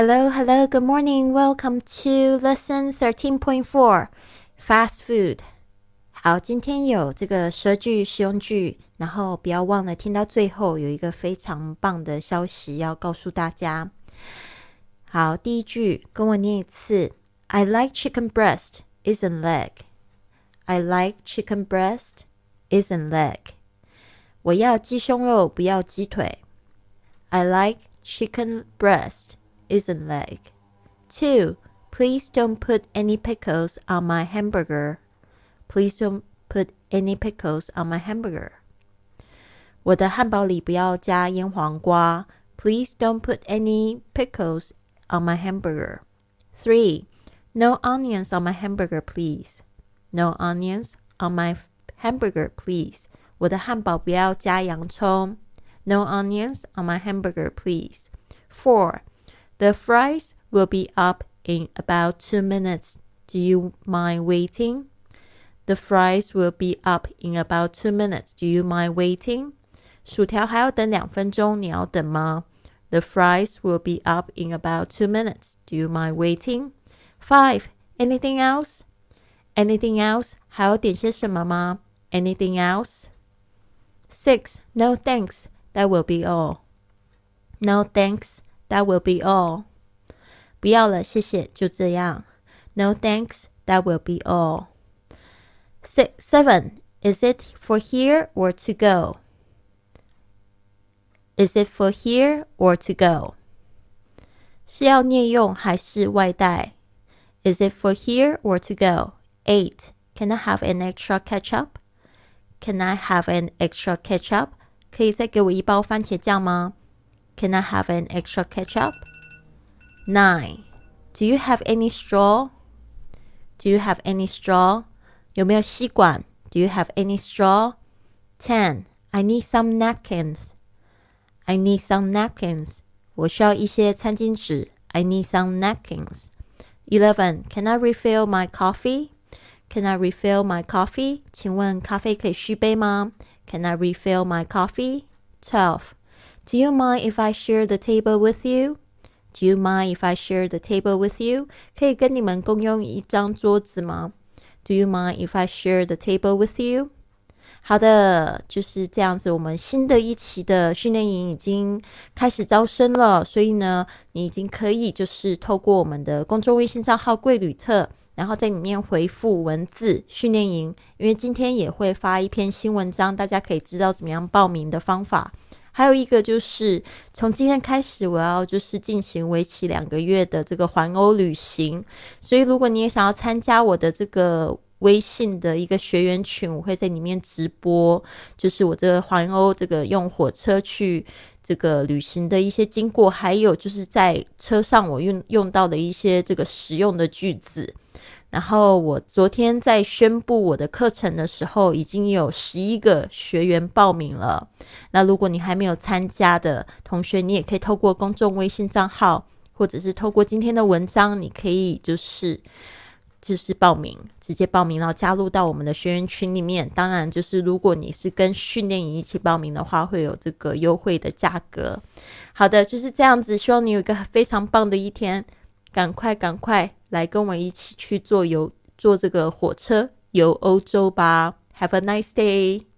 Hello, hello, good morning. Welcome to lesson thirteen point four, fast food. 好，今天有这个舌句、实用句，然后不要忘了听到最后有一个非常棒的消息要告诉大家。好，第一句跟我念一次：I like chicken breast, isn't leg. I like chicken breast, isn't leg. 我要鸡胸肉，不要鸡腿。I like chicken breast isn't leg. 2. Please don't put any pickles on my hamburger. Please don't put any pickles on my hamburger. 我的汉堡里不要加腌黄瓜。Please don't put any pickles on my hamburger. 3. No onions on my hamburger, please. No onions on my hamburger, please. 我的汉堡不要加洋葱。No onions on my hamburger, please. 4. The fries will be up in about two minutes. Do you mind waiting? The fries will be up in about two minutes. Do you mind waiting? 薯条还要等两分钟，你要等吗？The fries will be up in about two minutes. Do you mind waiting? Five. Anything else? Anything else? 还要点些什么吗？Anything else? Six. No thanks. That will be all. No thanks. That will be all. 不要了，谢谢，就这样。No thanks. That will be all. Six, seven. Is it for here or to go? Is it for here or to go? 是要念用还是外带？Is it for here or to go? Eight. Can I have an extra ketchup? Can I have an extra ketchup? 可以再给我一包番茄酱吗 ？can I have an extra ketchup? 9. Do you have any straw? Do you have any straw? 有没有吸管? Do you have any straw? 10. I need some napkins. I need some napkins. 我需要一些餐巾纸. I need some napkins. 11. Can I refill my coffee? Can I refill my coffee? 请问咖啡可以续杯吗? Can I refill my coffee? 12. Do you mind if I share the table with you? Do you mind if I share the table with you? 可以跟你们共用一张桌子吗？Do you mind if I share the table with you? 好的，就是这样子。我们新的一期的训练营已经开始招生了，所以呢，你已经可以就是透过我们的公众微信账号“贵旅特”，然后在里面回复文字“训练营”，因为今天也会发一篇新文章，大家可以知道怎么样报名的方法。还有一个就是从今天开始，我要就是进行为期两个月的这个环欧旅行。所以，如果你也想要参加我的这个微信的一个学员群，我会在里面直播，就是我这个环欧这个用火车去这个旅行的一些经过，还有就是在车上我用用到的一些这个实用的句子。然后我昨天在宣布我的课程的时候，已经有十一个学员报名了。那如果你还没有参加的同学，你也可以透过公众微信账号，或者是透过今天的文章，你可以就是就是报名，直接报名，然后加入到我们的学员群里面。当然，就是如果你是跟训练营一起报名的话，会有这个优惠的价格。好的，就是这样子。希望你有一个非常棒的一天，赶快赶快。来跟我一起去坐游坐这个火车游欧洲吧。Have a nice day.